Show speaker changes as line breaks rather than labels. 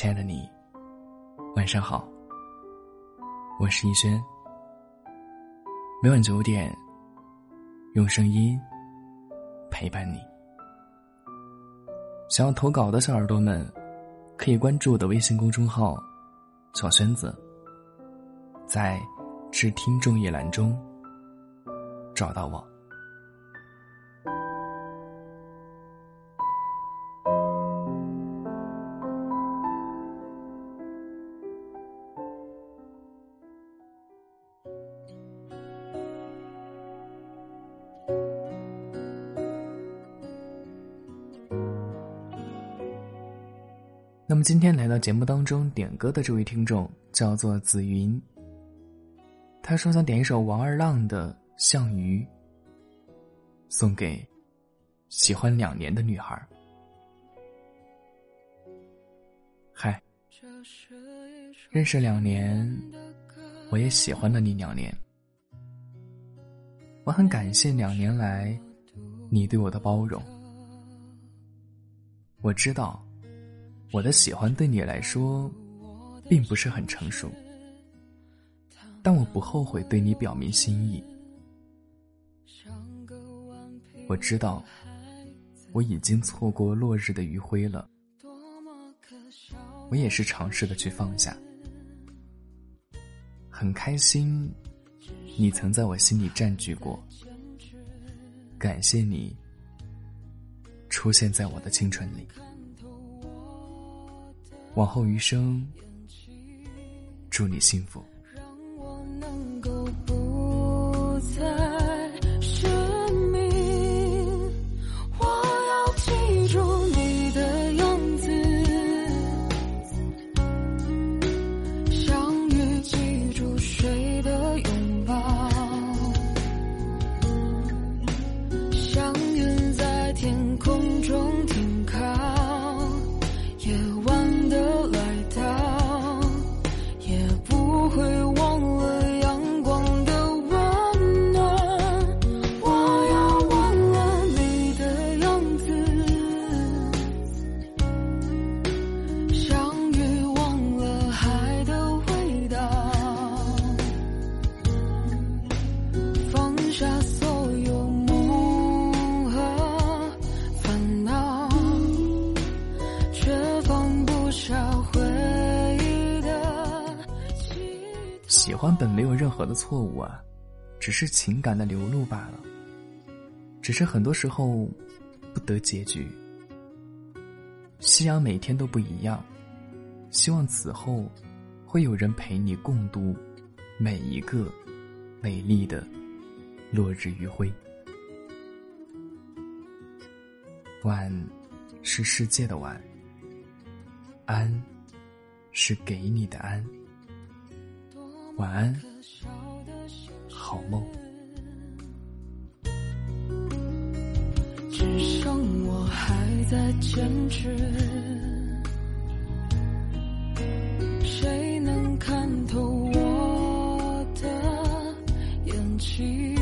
亲爱的你，晚上好。我是逸轩。每晚九点，用声音陪伴你。想要投稿的小耳朵们，可以关注我的微信公众号“小轩子”，在“致听众”一栏中找到我。那么今天来到节目当中点歌的这位听众叫做紫云。他说想点一首王二浪的《项羽》，送给喜欢两年的女孩。嗨，认识两年，我也喜欢了你两年。我很感谢两年来你对我的包容。我知道。我的喜欢对你来说，并不是很成熟，但我不后悔对你表明心意。我知道，我已经错过落日的余晖了，我也是尝试的去放下。很开心，你曾在我心里占据过，感谢你出现在我的青春里。往后余生，祝你幸福。的喜欢本没有任何的错误啊，只是情感的流露罢了。只是很多时候不得结局。夕阳每天都不一样，希望此后会有人陪你共度每一个美丽的落日余晖。晚是世界的晚，安是给你的安。晚安，好梦。
只剩我还在坚持，谁能看透我的眼睛？